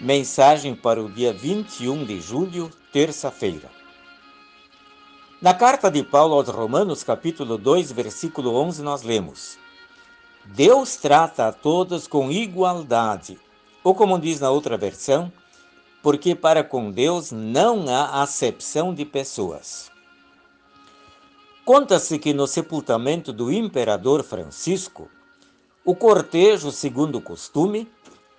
Mensagem para o dia 21 de julho, terça-feira. Na carta de Paulo aos Romanos, capítulo 2, versículo 11, nós lemos: Deus trata a todos com igualdade, ou como diz na outra versão, porque para com Deus não há acepção de pessoas. Conta-se que no sepultamento do imperador Francisco, o cortejo, segundo o costume,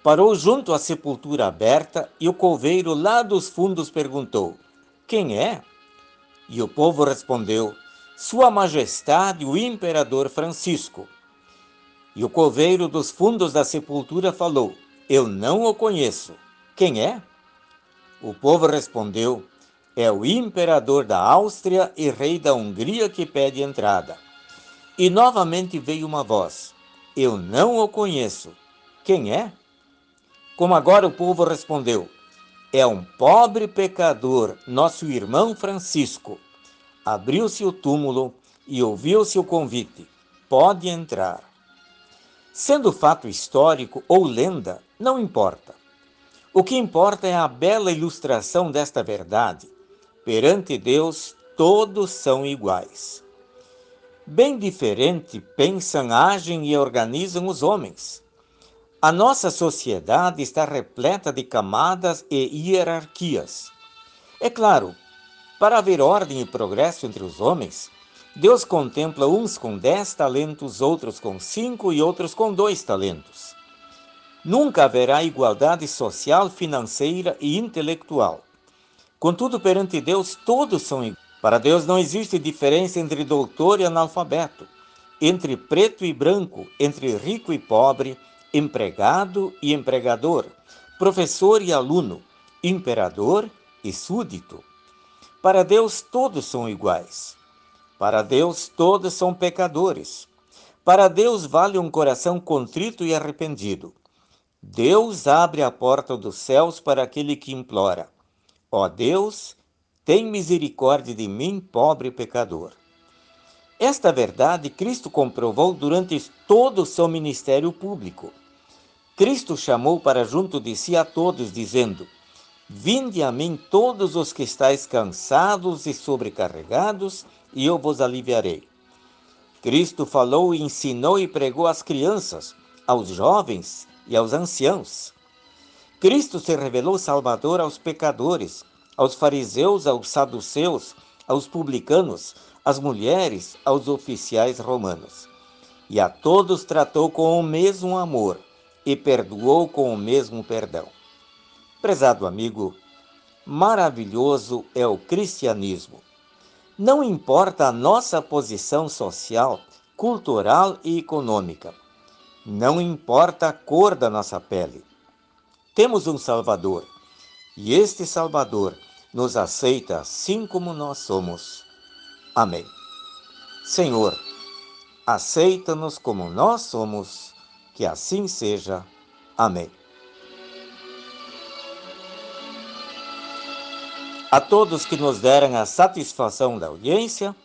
Parou junto à sepultura aberta e o coveiro lá dos fundos perguntou: Quem é? E o povo respondeu: Sua Majestade, o Imperador Francisco. E o coveiro dos fundos da sepultura falou: Eu não o conheço. Quem é? O povo respondeu: É o imperador da Áustria e rei da Hungria que pede entrada. E novamente veio uma voz: Eu não o conheço. Quem é? Como agora o povo respondeu: É um pobre pecador, nosso irmão Francisco. Abriu-se o túmulo e ouviu-se o convite: Pode entrar. Sendo fato histórico ou lenda, não importa. O que importa é a bela ilustração desta verdade. Perante Deus, todos são iguais. Bem diferente pensam, agem e organizam os homens. A nossa sociedade está repleta de camadas e hierarquias. É claro, para haver ordem e progresso entre os homens, Deus contempla uns com dez talentos, outros com cinco e outros com dois talentos. Nunca haverá igualdade social, financeira e intelectual. Contudo, perante Deus, todos são iguais. Para Deus não existe diferença entre doutor e analfabeto, entre preto e branco, entre rico e pobre, empregado e empregador, professor e aluno, imperador e súdito. Para Deus todos são iguais. Para Deus todos são pecadores. Para Deus vale um coração contrito e arrependido. Deus abre a porta dos céus para aquele que implora: Ó Deus, tem misericórdia de mim, pobre pecador. Esta verdade Cristo comprovou durante todo o seu ministério público. Cristo chamou para junto de si a todos, dizendo: Vinde a mim todos os que estáis cansados e sobrecarregados, e eu vos aliviarei. Cristo falou ensinou e pregou às crianças, aos jovens e aos anciãos. Cristo se revelou Salvador aos pecadores, aos fariseus, aos saduceus, aos publicanos, às mulheres, aos oficiais romanos. E a todos tratou com o mesmo amor e perdoou com o mesmo perdão. Prezado amigo, maravilhoso é o cristianismo. Não importa a nossa posição social, cultural e econômica. Não importa a cor da nossa pele. Temos um Salvador e este Salvador nos aceita assim como nós somos. Amém. Senhor, aceita-nos como nós somos, que assim seja. Amém. A todos que nos deram a satisfação da audiência,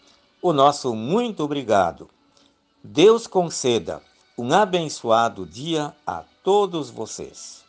o nosso muito obrigado. Deus conceda um abençoado dia a todos vocês.